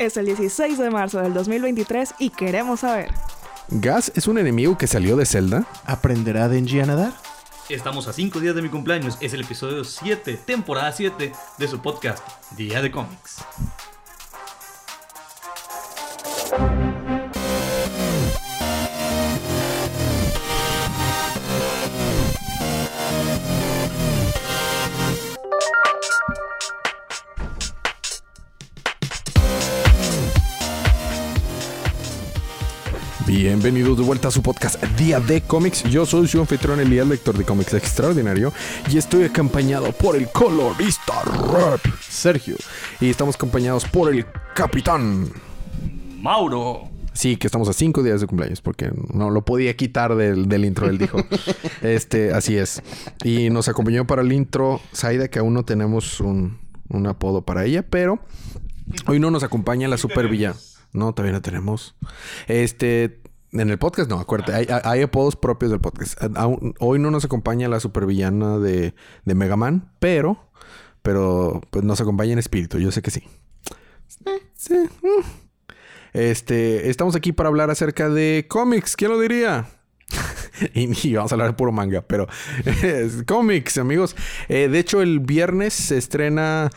Es el 16 de marzo del 2023 y queremos saber. ¿Gas es un enemigo que salió de Zelda? ¿Aprenderá Denji a nadar? Estamos a 5 días de mi cumpleaños. Es el episodio 7, temporada 7 de su podcast, Día de Cómics. Bienvenidos de vuelta a su podcast Día de Cómics. Yo soy su anfitrión Elías, lector de cómics extraordinario, y estoy acompañado por el colorista rap Sergio. Y estamos acompañados por el capitán Mauro. Sí, que estamos a cinco días de cumpleaños, porque no lo podía quitar del, del intro, él dijo. este, así es. Y nos acompañó para el intro Saida, que aún no tenemos un, un apodo para ella, pero hoy no nos acompaña la supervilla. No, todavía no tenemos. Este, en el podcast no, acuérdate, hay, hay apodos propios del podcast. Hoy no nos acompaña la supervillana de, de Mega Man, pero, pero pues nos acompaña en espíritu, yo sé que sí. Sí. mm. Este, estamos aquí para hablar acerca de cómics, ¿quién lo diría? y, vamos a hablar de puro manga, pero cómics, amigos. Eh, de hecho, el viernes se estrena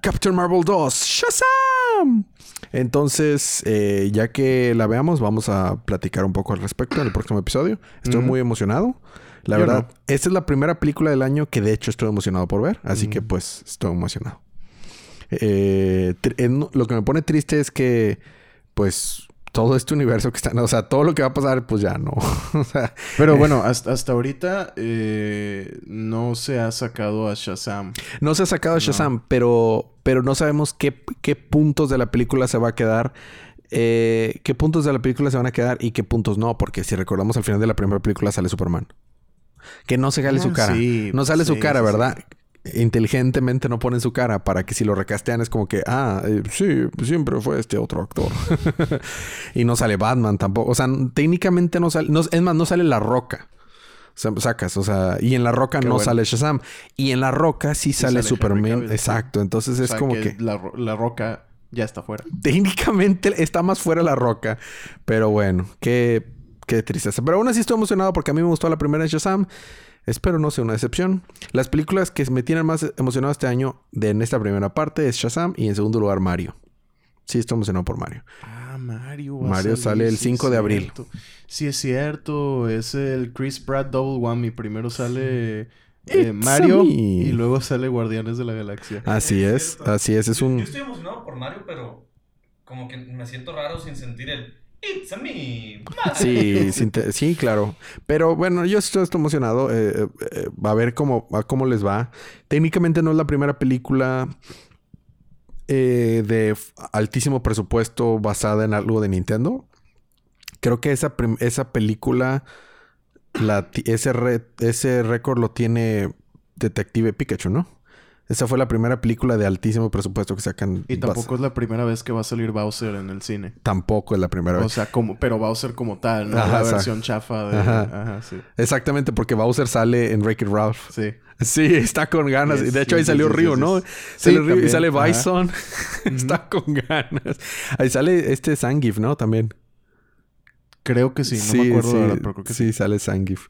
Captain Marvel 2, Shazam. Entonces, eh, ya que la veamos, vamos a platicar un poco al respecto en el próximo episodio. Estoy muy emocionado. La Yo verdad, no. esta es la primera película del año que de hecho estoy emocionado por ver. Así que pues estoy emocionado. Eh, en- lo que me pone triste es que pues todo este universo que está... O sea, todo lo que va a pasar pues ya no. o sea, Pero bueno, hasta, hasta ahorita eh, no se ha sacado a Shazam. No se ha sacado Shazam, pero, pero no sabemos qué, qué puntos de la película se va a quedar. eh, qué puntos de la película se van a quedar y qué puntos no. Porque si recordamos al final de la primera película sale Superman. Que no se sale Ah, su cara. sí, no sale su sí, cara, sí, ¿verdad? Inteligentemente no ponen su cara para que si lo recastean es como que, ah, eh, sí, siempre fue este otro actor. y no sale Batman tampoco. O sea, técnicamente no sale. no- es más, no sale La Roca. Sacas, o sea, y en La Roca Qué no bueno. sale Shazam. Y en La Roca sí, sale, Superman. Exacto. Entonces O es como que, La, la roca ya está fuera. técnicamente está más fuera La Roca. Pero bueno, qué, qué tristeza. Pero aún así estoy emocionado porque a mí me gustó la primera de Shazam. Espero no sea una excepción. Las películas que me tienen más emocionado este año de, en esta primera parte es Shazam y en segundo lugar Mario. Sí, estoy emocionado por Mario. Ah, Mario. va a Mario salir, sale el sí 5 es de abril. Sí, es cierto. Es el Chris Pratt Double Whammy. Primero sale eh, Mario y luego sale Guardianes de la Galaxia. Así es, así es. Es Yo un... estoy emocionado por Mario, pero como que me siento raro sin sentir el It's a me. Sí, sí, claro. Pero bueno, yo estoy, estoy emocionado. eh, eh, eh, va a ver cómo, a cómo les va. Técnicamente no es la primera película eh, de altísimo presupuesto basada en algo de Nintendo. Creo que esa, esa película, la ese, re- ese récord lo tiene Detective Pikachu, ¿no? Esa fue la primera película de altísimo presupuesto que sacan. Y tampoco es la primera vez que va a salir Bowser en el cine. tampoco es la primera O vez. sea, como, pero Bowser como tal, ¿no? Ajá, la versión chafa de. Ajá. Ajá, sí. Exactamente, porque Bowser sale en Wreck-It Ralph. Sí. Sí, está con ganas. Yes, de hecho, ahí salió yes, Río, ¿no? Sale Sí, Río y sale. Bison. está con ganas. Ahí sale este Zangief, ¿no? También. Creo que sí, no me acuerdo sí, de verdad, pero creo que sí. sí. sale Zangief.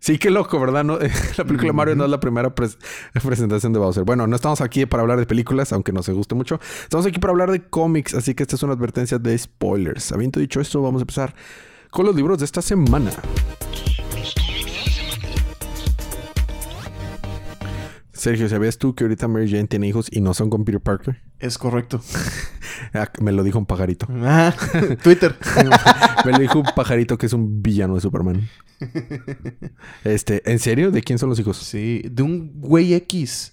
Sí, qué loco, ¿verdad? No, la película Mario no es la primera pres- presentación de Bowser. Bueno, no estamos aquí para hablar de películas, aunque nos guste mucho. Estamos aquí para hablar de cómics, así que esta es una advertencia de spoilers. Habiendo dicho esto, vamos a empezar con los libros de esta semana. Sergio, ¿sabías tú que ahorita Mary Jane tiene hijos y no son con Peter Parker? Es correcto. Ah, me lo dijo un pajarito. Ah, Twitter. Me lo dijo un pajarito que es un villano de Superman. Este, ¿en serio? ¿De quién son los hijos? Sí, de un güey X.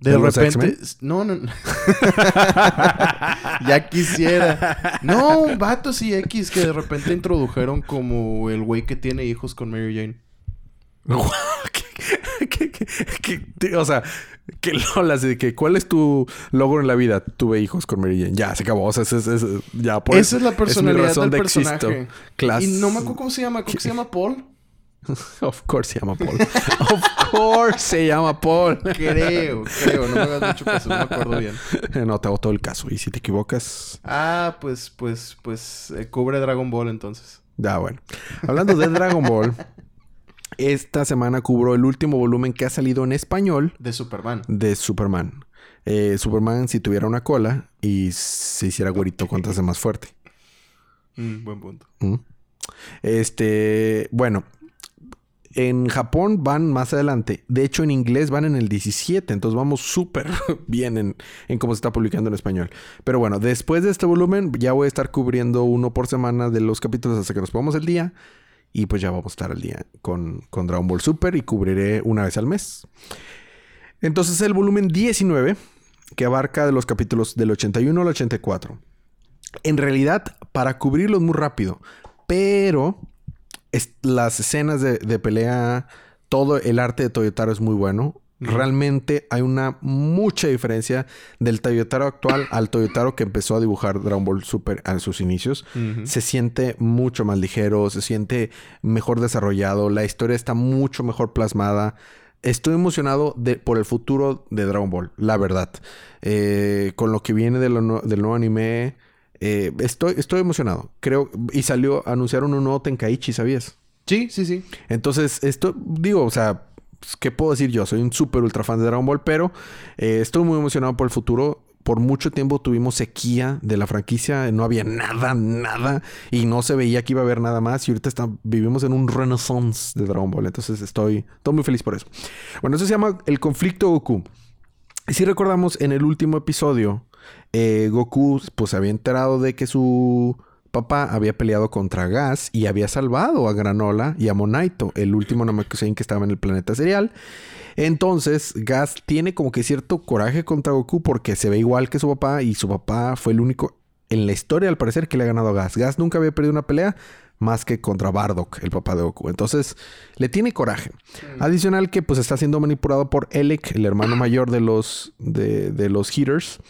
De, ¿De los repente. No, no, no. ya quisiera. No, un vato así X que de repente introdujeron como el güey que tiene hijos con Mary Jane. ¿Qué- qué- qué- qué- qué- o sea, que lolas de que ¿cuál es tu logro en la vida? Tuve hijos con Mary Jane. Ya, se acabó. O sea, es, es- es- ya por Esa es la personalidad razón del de personaje. Y no me acuerdo cómo se llama. Creo que se llama Paul. of course se llama Paul. of course se llama Paul. Creo, creo. No me hagas mucho caso. No me acuerdo bien. no, te hago todo el caso. Y si te equivocas... Ah, pues, pues, pues... eh, cubre Dragon Ball entonces. Ya, bueno. Hablando de Dragon Ball... Esta semana cubro el último volumen que ha salido en español De Superman. de Superman. Eh, Superman si tuviera una cola y se hiciera güerito, ¿cuánto hace más fuerte? Mm, buen punto. ¿Mm? Este, bueno, en Japón van más adelante. De hecho, en inglés van en el 17. Entonces vamos súper bien en, en cómo se está publicando en español. Pero bueno, después de este volumen ya voy a estar cubriendo uno por semana de los capítulos hasta que nos pongamos el día. Y pues ya vamos a estar al día con, con Dragon Ball Super y cubriré una vez al mes. Entonces el volumen 19, que abarca de los capítulos del 81 al 84. En realidad, para cubrirlos muy rápido, pero las escenas de, de pelea, todo el arte de Toyotaro es muy bueno. Realmente hay una mucha diferencia del Toyotaro actual al Toyotaro que empezó a dibujar Dragon Ball Super a sus inicios. Se siente mucho más ligero, se siente mejor desarrollado, la historia está mucho mejor plasmada. Estoy emocionado de, por el futuro de Dragon Ball, la verdad. Eh, con lo que viene de lo nue- del nuevo anime, eh, estoy, estoy emocionado. Creo, y salió, anunciaron un nuevo Tenkaichi, ¿sabías? Sí, sí, sí. Entonces, esto, digo, o sea, pues, ¿qué puedo decir yo? Soy un súper ultra fan de Dragon Ball, pero eh, estoy muy emocionado por el futuro. Por mucho tiempo tuvimos sequía de la franquicia, no había nada, nada, y no se veía que iba a haber nada más. Y ahorita está- vivimos en un renaissance de Dragon Ball, entonces estoy, estoy muy feliz por eso. Bueno, eso se llama el conflicto Goku. Y si recordamos, en el último episodio, eh, Goku pues se había enterado de que su papá había peleado contra Gas y había salvado a Granola y a Monaito, el último Namekusei que estaba en el planeta cereal. Entonces, Gas tiene como que cierto coraje contra Goku porque se ve igual que su papá y su papá fue el único en la historia, al parecer, que le ha ganado a Gas. Gas nunca había perdido una pelea más que contra Bardock, el papá de Goku. Entonces, le tiene coraje. Adicional que pues está siendo manipulado por Elec, el hermano mayor de los, de, de los Heaters.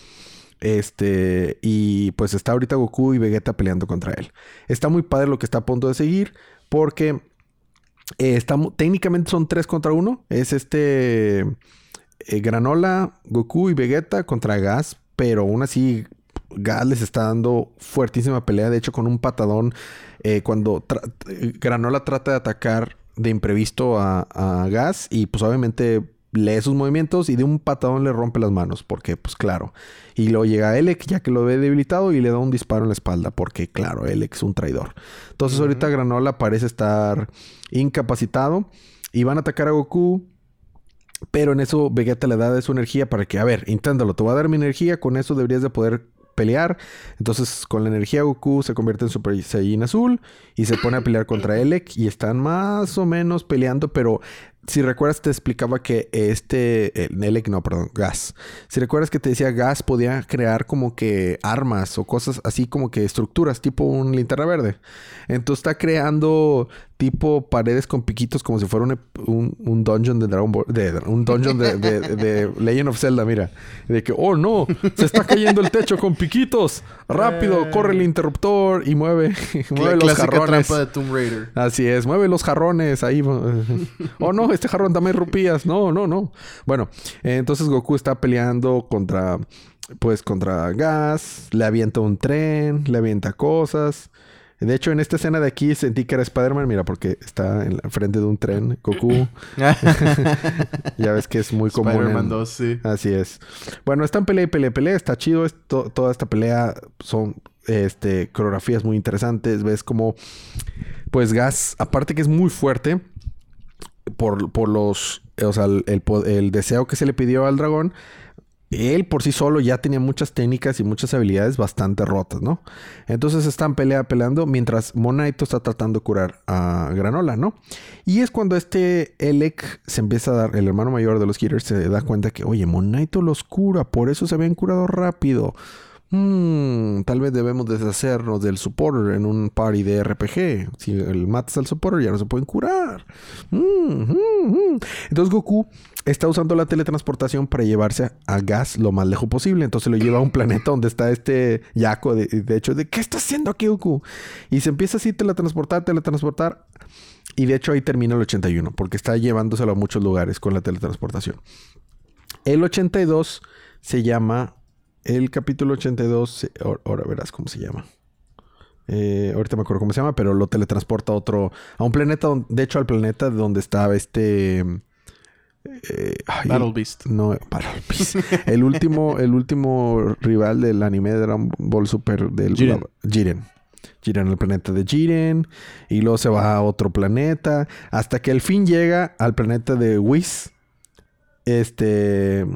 Este, y pues está ahorita Goku y Vegeta peleando contra él. Está muy padre lo que está a punto de seguir porque eh, técnicamente son tres contra uno. Es este eh, Granola, Goku y Vegeta contra Gas, pero aún así Gas les está dando fuertísima pelea. De hecho, con un patadón, eh, cuando eh, Granola trata de atacar de imprevisto a, a Gas y pues obviamente lee sus movimientos y de un patadón le rompe las manos, porque pues claro. Y luego llega Elec ya que lo ve debilitado y le da un disparo en la espalda, porque claro, Elec es un traidor. Entonces ahorita Granola parece estar incapacitado y van a atacar a Goku. Pero en eso Vegeta le da de su energía para que, a ver, inténtalo, te voy a dar mi energía, con eso deberías de poder pelear. Entonces con la energía Goku se convierte en Super Saiyan azul y se pone a pelear contra Elec y están más o menos peleando, pero si recuerdas te explicaba que este, el Elec no, perdón, Gas. Si recuerdas que te decía Gas podía crear como que armas o cosas así como que estructuras, tipo un linterna verde. Entonces está creando tipo paredes con piquitos como si fuera un, un, un dungeon de Dragon Ball, de, un dungeon de, de- de Legend of Zelda, mira. De que, oh no, se está cayendo el techo con piquitos. Rápido, corre el interruptor y mueve, mueve los Clásica jarrones. trampa de Tomb Raider. Así es, mueve los jarrones ahí. oh no, este jarrón dame rupías. No, no, no. Bueno, entonces Goku está peleando contra, pues contra Gas, le avienta un tren, le avienta cosas. De hecho, en esta escena de aquí sentí que era Spider-Man, mira, porque está en la frente de un tren, Goku. ya ves que es muy común. Spider-Man en- 2, sí. Así es. Bueno, están pelea y pelea pelea. Está chido. toda esta pelea son este, coreografías muy interesantes. Ves como, pues, Gas, aparte que es muy fuerte por, por los, o sea, el, el deseo que se le pidió al dragón. Él por sí solo ya tenía muchas técnicas y muchas habilidades bastante rotas, ¿no? Entonces están pelea peleando mientras Monaito está tratando de curar a Granola, ¿no? Y es cuando este Elec se empieza a dar, el hermano mayor de los Heaters se da cuenta que, oye, Monaito los cura, por eso se habían curado rápido. "Mm, tal vez debemos deshacernos del supporter en un party de RPG. Si el matas al supporter ya no se pueden curar. Mm, mm, mm". Entonces Goku está usando la teletransportación para llevarse a, Gas lo más lejos posible. Entonces lo lleva a un planeta donde está este Yaco. De, de hecho, de ¿qué está haciendo aquí Goku? Y se empieza así a teletransportar, teletransportar. Y de hecho ahí termina el 81, porque está llevándoselo a muchos lugares con la teletransportación. El 82 se llama. El capítulo 82. se- ahora- Ahora verás cómo se llama. Eh, ahorita me acuerdo cómo se llama, pero lo teletransporta a otro. A un planeta. De hecho, al planeta donde estaba este. eh, ay, Battle Beast. No, Battle Beast. el último, el último rival del anime de Dragon Ball Super del Jiren. Jiren. Jiren, el planeta de Jiren. Y luego se va a otro planeta. Hasta que al fin llega al planeta de Whis. Este.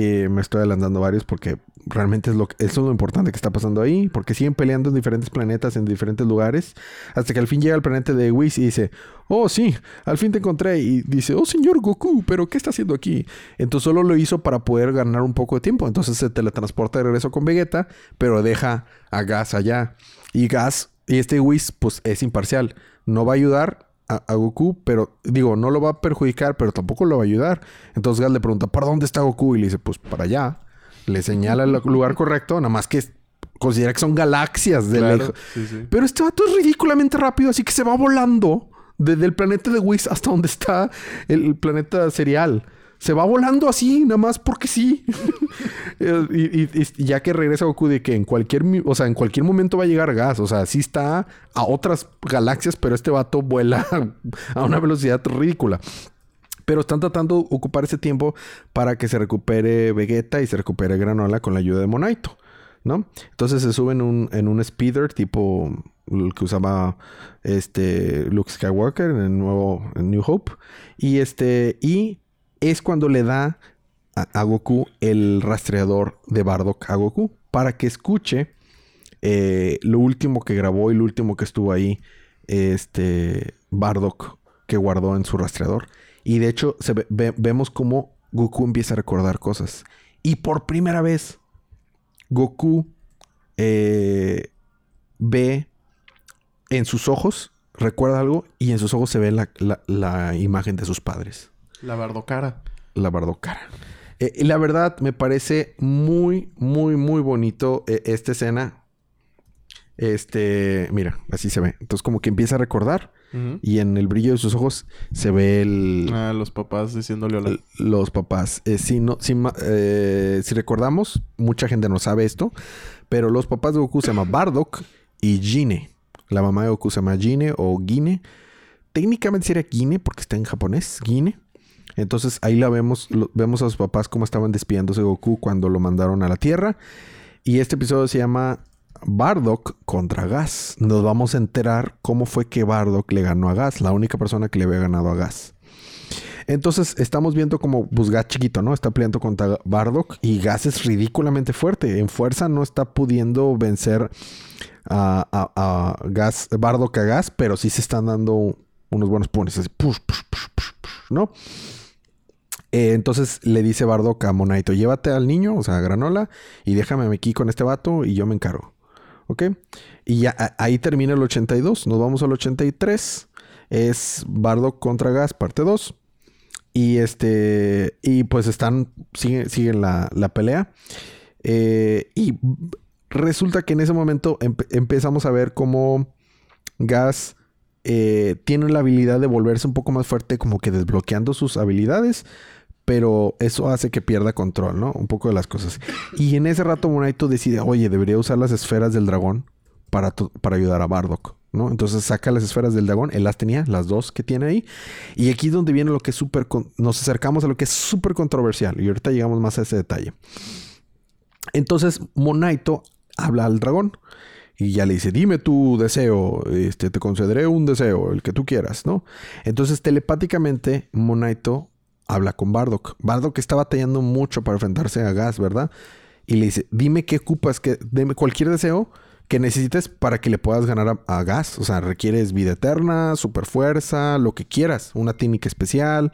Me estoy adelantando varios porque realmente es lo, eso es lo importante que está pasando ahí. Porque siguen peleando en diferentes planetas, en diferentes lugares. Hasta que al fin llega al planeta de Whis y dice: Oh, sí, al fin te encontré. Y dice: Oh, señor Goku, ¿pero qué está haciendo aquí? Entonces solo lo hizo para poder ganar un poco de tiempo. Entonces se teletransporta de regreso con Vegeta, pero deja a Gas allá. Y Gas, y este Whis, pues es imparcial. No va a ayudar a, a Goku, pero digo, no lo va a perjudicar, pero tampoco lo va a ayudar. Entonces Gas le pregunta, ¿para dónde está Goku? Y le dice, pues para allá. Le señala el lugar correcto, nada más que considera que son galaxias de Claro, lejos. sí, sí. Pero este vato es ridículamente rápido, así que se va volando desde el planeta de Whis hasta donde está el, el planeta serial. Se va volando así, nada más porque sí. Eh, y, ya que regresa Goku de que en cualquier, o sea, en cualquier momento va a llegar gas. O sea, sí está a otras galaxias, pero este vato vuela a una velocidad ridícula. Pero están tratando de ocupar ese tiempo para que se recupere Vegeta y se recupere Granola con la ayuda de Monaito, ¿no? Entonces se suben un, en un speeder tipo el que usaba este Luke Skywalker en el nuevo New Hope y este y es cuando le da a, Goku el rastreador de Bardock a Goku para que escuche eh, lo último que grabó y lo último que estuvo ahí este Bardock que guardó en su rastreador. Y de hecho vemos cómo Goku empieza a recordar cosas. Y por primera vez Goku eh, ve en sus ojos, recuerda algo, y en sus ojos se ve la- la imagen de sus padres, La bardocara. la Bardocara. Eh, y la verdad, me parece muy, muy, muy bonito eh, esta escena. Este, mira, así se ve. Entonces, como que empieza a recordar, y en el brillo de sus ojos se ve el, Ah, los papás diciéndole hola. Los papás. Eh, si, no, si, eh, si recordamos, mucha gente no sabe esto, pero los papás de Goku se llaman Bardock y Gine. La mamá de Goku se llama Gine o Gine. Técnicamente sería Gine porque está en japonés, Gine. Entonces ahí la vemos, vemos a sus papás cómo estaban despidiéndose de Goku cuando lo mandaron a la Tierra. Y este episodio se llama Bardock contra Gas. Nos vamos a enterar cómo fue que Bardock le ganó a Gas, la única persona que le había ganado a Gas. Entonces estamos viendo como pues, Gas chiquito, ¿no? Está peleando contra Bardock y Gas es ridículamente fuerte. En fuerza no está pudiendo vencer a, a- a Gas, Bardock a Gas, pero sí se están dando unos buenos punes, así, push, push, push, ¿no? Eh, entonces le dice Bardock a Monaito, llévate al niño, o sea, a Granola, y déjame aquí con este vato y yo me encargo. ¿Ok? Y ya ahí termina el 82. Nos vamos al 83. Es Bardock contra Gas, parte 2. Y este. Y pues están. Siguen, la, la pelea. Eh, y resulta que en ese momento empe- empezamos a ver cómo Gas eh, tiene la habilidad de volverse un poco más fuerte, como que desbloqueando sus habilidades. Pero eso hace que pierda control, ¿no? Un poco de las cosas. Y en ese rato Monaito decide, oye, debería usar las esferas del dragón para, para ayudar a Bardock, ¿no? Entonces saca las esferas del dragón. Él las tenía, las dos que tiene ahí. Y aquí es donde viene lo que es súper... Nos acercamos a lo que es súper controversial. Y ahorita llegamos más a ese detalle. Entonces Monaito habla al dragón. Y ya le dice, dime tu deseo, este, te concederé un deseo, el que tú quieras, ¿no? Entonces telepáticamente Monaito habla con Bardock. Bardock está batallando mucho para enfrentarse a Gas, ¿verdad? Y le dice, dime qué ocupas, que, dime cualquier deseo que necesites para que le puedas ganar a, a Gas. O sea, requieres vida eterna, super fuerza, lo que quieras, una técnica especial.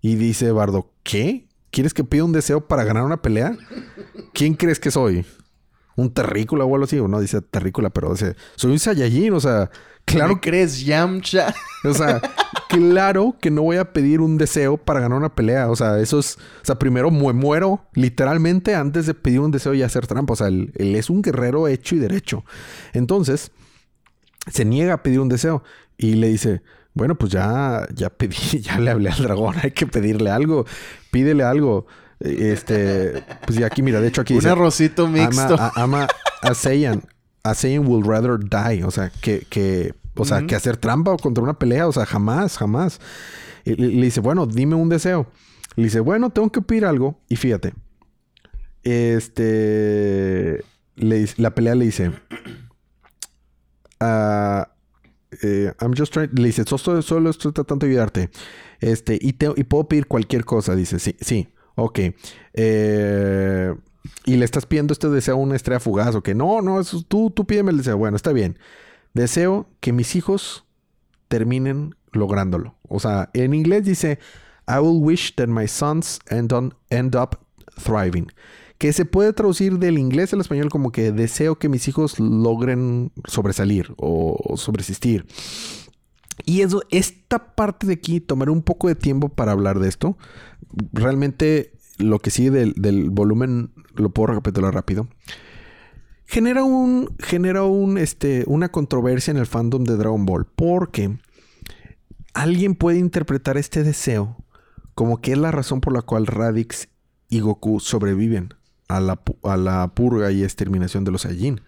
Y dice Bardock, ¿qué? ¿Quieres que pida un deseo para ganar una pelea? ¿Quién crees que soy? un terrícola o algo así. O no dice terrícola, pero dice, soy un Saiyajin. O sea, claro ¿Me crees Yamcha? O sea, claro que no voy a pedir un deseo para ganar una pelea. O sea, eso es. O sea, primero me muero literalmente antes de pedir un deseo y hacer trampa. O sea, él, él es un guerrero hecho y derecho. Entonces, se niega a pedir un deseo y le dice: Bueno, pues ya, ya pedí, ya le hablé al dragón, hay que pedirle algo, pídele algo. Este, pues ya aquí, mira, de hecho aquí Un dice, arrocito mixto. Ama, a, ama a Saiyan. A Saiyan will rather die. O sea, que, que, o sea, que hacer trampa o contra una pelea. O sea, jamás, jamás. Y le, le dice, bueno, dime un deseo. Le dice, bueno, tengo que pedir algo. Y fíjate. Este. le la pelea le dice. ah, eh, I'm just trying. Le dice, solo, solo estoy tratando de ayudarte. Este, y, te, y puedo pedir cualquier cosa. Dice, sí, sí. Ok. Eh, y le estás pidiendo este deseo a una estrella fugaz. O que no, no, eso, tú, tú pídeme el deseo. Bueno, está bien. Deseo que mis hijos terminen lográndolo. O sea, en inglés dice, I will wish that my sons end, up thriving. Que se puede traducir del inglés al español como que deseo que mis hijos logren sobresalir o, o sobresistir. Y eso, esta parte de aquí, tomaré un poco de tiempo para hablar de esto. Realmente lo que sigue del, del volumen lo puedo recapitular rápido. Genera un. Genera un. Este. una controversia en el fandom de Dragon Ball. Porque alguien puede interpretar este deseo como que es la razón por la cual Radix y Goku sobreviven a la, a la purga y exterminación de los Saiyajin.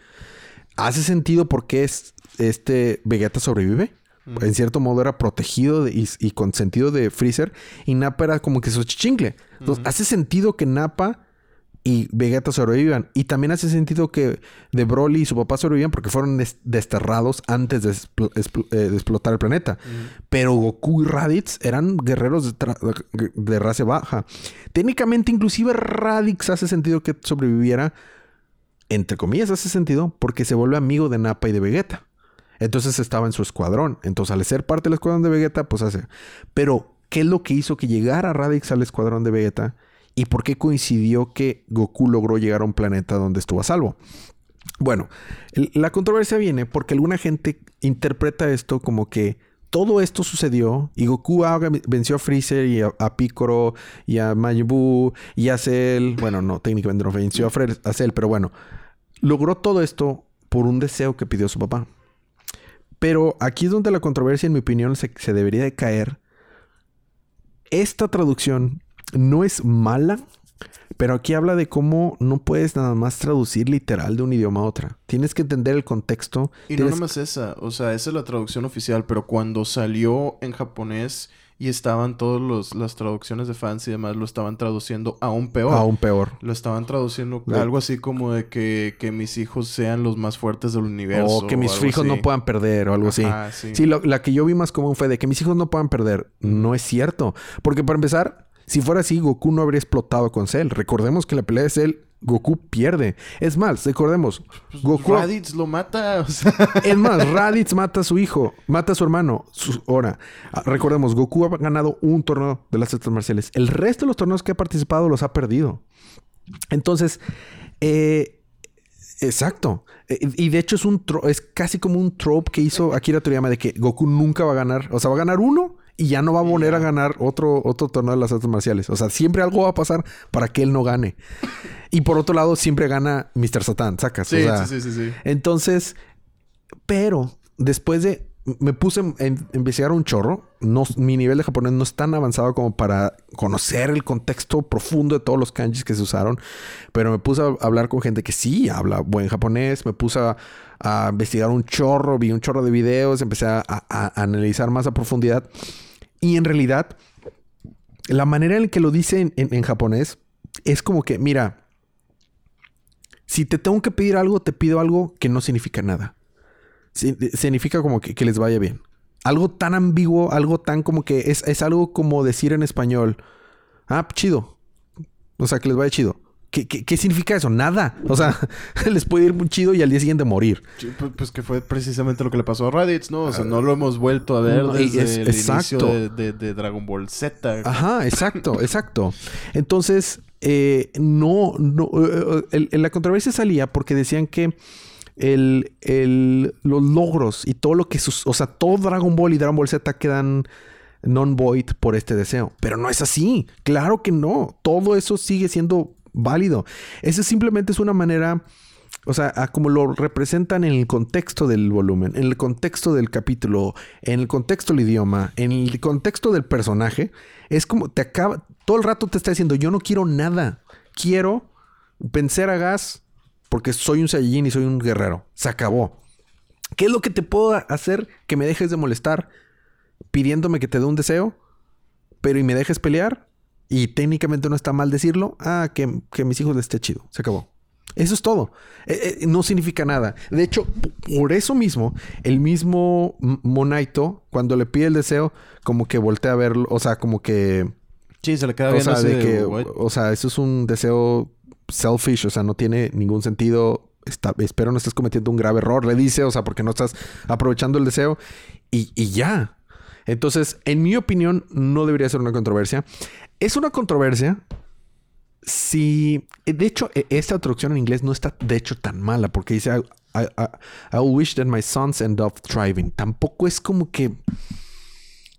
¿Hace sentido por qué es, este Vegeta sobrevive? En cierto modo era protegido de- y, y con sentido de Freezer. Y Nappa era como que su chichincle. Entonces, hace sentido que Nappa y Vegeta sobrevivan. Y también hace sentido que de Broly y su papá sobrevivan porque fueron des- desterrados antes de, expl- expl- eh, de explotar el planeta. Pero Goku y Raditz eran guerreros de, de raza baja. Técnicamente, inclusive Raditz hace sentido que sobreviviera. Entre comillas, hace sentido porque se vuelve amigo de Nappa y de Vegeta. Entonces estaba en su escuadrón. Entonces, al ser parte del escuadrón de Vegeta, pues hace. Pero, ¿qué es lo que hizo que llegara Radix al escuadrón de Vegeta? ¿Y por qué coincidió que Goku logró llegar a un planeta donde estuvo a salvo? Bueno, la controversia viene porque alguna gente interpreta esto como que todo esto sucedió y Goku venció a Freezer y a, a Piccolo y a Majin y a Cell. Bueno, no, técnicamente no venció a, Fre- a Cell, pero bueno, logró todo esto por un deseo que pidió su papá. Pero aquí es donde la controversia, en mi opinión, se, se debería de caer. Esta traducción no es mala, pero aquí habla de cómo no puedes nada más traducir literal de un idioma a otra. Tienes que entender el contexto. Y no tienes- nomás esa, o sea, esa es la traducción oficial, pero cuando salió en japonés y estaban todas las traducciones de fans y demás, lo estaban traduciendo aún peor. Aún peor. Lo estaban traduciendo algo así como de que, que mis hijos sean los más fuertes del universo. O que mis hijos así. no puedan perder o algo así. Sí. Sí, lo- la que yo vi más común fue de que mis hijos no puedan perder. No es cierto. Porque para empezar, si fuera así, Goku no habría explotado con Cell. Recordemos que la pelea de Cell, Goku pierde. Es más, recordemos, Pues, Goku... Raditz lo mata, o sea... Es más, Raditz mata a su hijo, mata a su hermano. Su- ahora, ah, recordemos, Goku ha ganado un torneo de las artes marciales. El resto de los torneos que ha participado los ha perdido. Entonces, eh, exacto. Eh, y de hecho es un tro- es casi como un trope que hizo Akira Toriyama de que Goku nunca va a ganar. O sea, va a ganar uno y ya no va a volver a ganar otro, otro torneo de las artes marciales. O sea, siempre algo va a pasar para que él no gane. Y por otro lado, siempre gana Mr. Satan, sacas. Sí, o sea, sí, sí, sí, sí. entonces, pero después de me puse en investigar un chorro, no, mi nivel de japonés no es tan avanzado como para conocer el contexto profundo de todos los kanjis que se usaron, pero me puse a hablar con gente que sí habla buen japonés, me puse a, a investigar un chorro, vi un chorro de videos, empecé a, a- a analizar más a profundidad y en realidad la manera en que lo dice en- japonés es como que, mira, si te tengo que pedir algo, te pido algo que no significa nada. Si- significa como que, que les vaya bien. Algo tan ambiguo, algo tan como que es, es algo como decir en español, ah, chido. O sea, que les vaya chido. ¿Qué, qué, qué significa eso? Nada. O sea, les puede ir muy chido y al día siguiente morir. Sí, pues, pues que fue precisamente lo que le pasó a Raditz, ¿no? O sea, no lo hemos vuelto a ver desde es- el exacto. inicio de, de- de Dragon Ball Z. Ajá, exacto, exacto. Entonces, eh, no, no, eh, el- el- la controversia salía porque decían que el, el- los logros y todo lo que sus, o sea, todo Dragon Ball y Dragon Ball Z quedan non-void por este deseo. Pero no es así. Claro que no. Todo eso sigue siendo válido. Eso simplemente es una manera, o sea, a como lo representan en el contexto del volumen, en el contexto del capítulo, en el contexto del idioma, en el contexto del personaje. Es como te acaba, todo el rato te está diciendo, yo no quiero nada. Quiero vencer a Gas porque soy un Saiyajin y soy un guerrero. Se acabó. ¿Qué es lo que te puedo hacer que me dejes de molestar pidiéndome que te dé un deseo, pero y me dejes pelear? Y técnicamente no está mal decirlo. Ah, que, que a mis hijos les esté chido. Se acabó. Eso es todo. Eh, eh, no significa nada. De hecho, por eso mismo, el mismo Monaito, cuando le pide el deseo, como que voltea a verlo, o sea, como que Sí, se le queda o bien sea, así de de, que, "What?". o sea, eso es un deseo selfish, o sea, no tiene ningún sentido. Está- espero no estés cometiendo un grave error, le dice, o sea, porque no estás aprovechando el deseo y, y ya. Entonces, en mi opinión, no debería ser una controversia. Es una controversia si, de hecho, e- esta traducción en inglés no está, de hecho, tan mala, porque dice, I, I- I- I wish that my sons end up thriving. Tampoco es como que,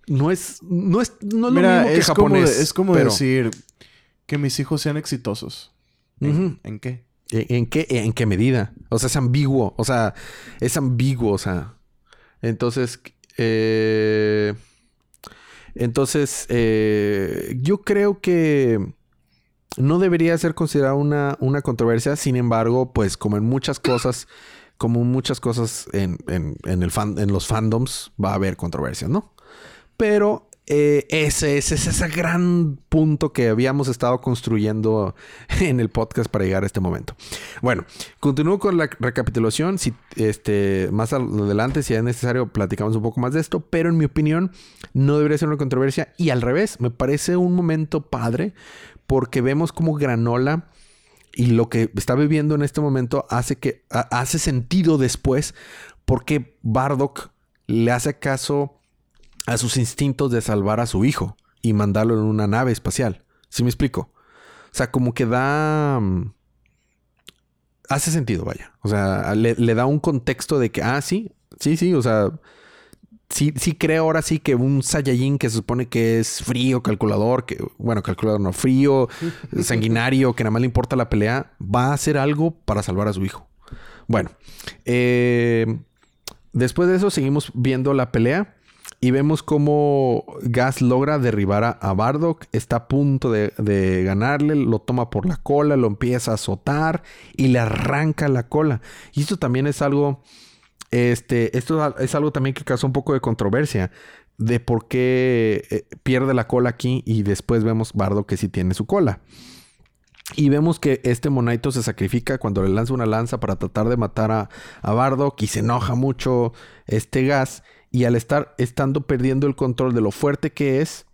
no es, no es, no es Mira, lo mismo que es como, japonés. de- es como pero- decir que mis hijos sean exitosos. ¿En, Ujú. ¿en qué? ¿En, en qué, ¿En qué medida? O sea, es ambiguo. O sea, es ambiguo. O sea. Entonces. eh, entonces. eh, yo creo que. No debería ser considerada una, una controversia. Sin embargo, pues, como en muchas cosas. Como muchas cosas en, en- en los fandoms, va a haber controversias, ¿no? Pero eh, ese, es ese gran punto que habíamos estado construyendo en el podcast para llegar a este momento. Bueno, continúo con la recapitulación. Si este más adelante, si es necesario, platicamos un poco más de esto. Pero en mi opinión, no debería ser una controversia. Y al revés, me parece un momento padre porque vemos como Granola y lo que está viviendo en este momento hace que ha- hace sentido después porque Bardock le hace caso a sus instintos de salvar a su hijo y mandarlo en una nave espacial. ¿Sí me explico? O sea, como que da... mm, Hace sentido, vaya. O sea, le, le da un contexto de que, ah, sí, sí, sí, o sea, sí, sí creo ahora sí que un Saiyajin que se supone que es frío, calculador, que, bueno, calculador no, frío, sanguinario, que nada más le importa la pelea, va a hacer algo para salvar a su hijo. Bueno, eh, después de eso seguimos viendo la pelea y vemos cómo Gas logra derribar a, Bardock. Está a punto de, de ganarle, lo toma por la cola, lo empieza a azotar y le arranca la cola. Y esto también es algo, este, esto es algo también que causó un poco de controversia de por qué eh, pierde la cola aquí y después vemos Bardock que sí tiene su cola. Y vemos que este Monaito se sacrifica cuando le lanza una lanza para tratar de matar a, a Bardock y se enoja mucho este gas. Y al estar estando perdiendo el control de lo fuerte que es,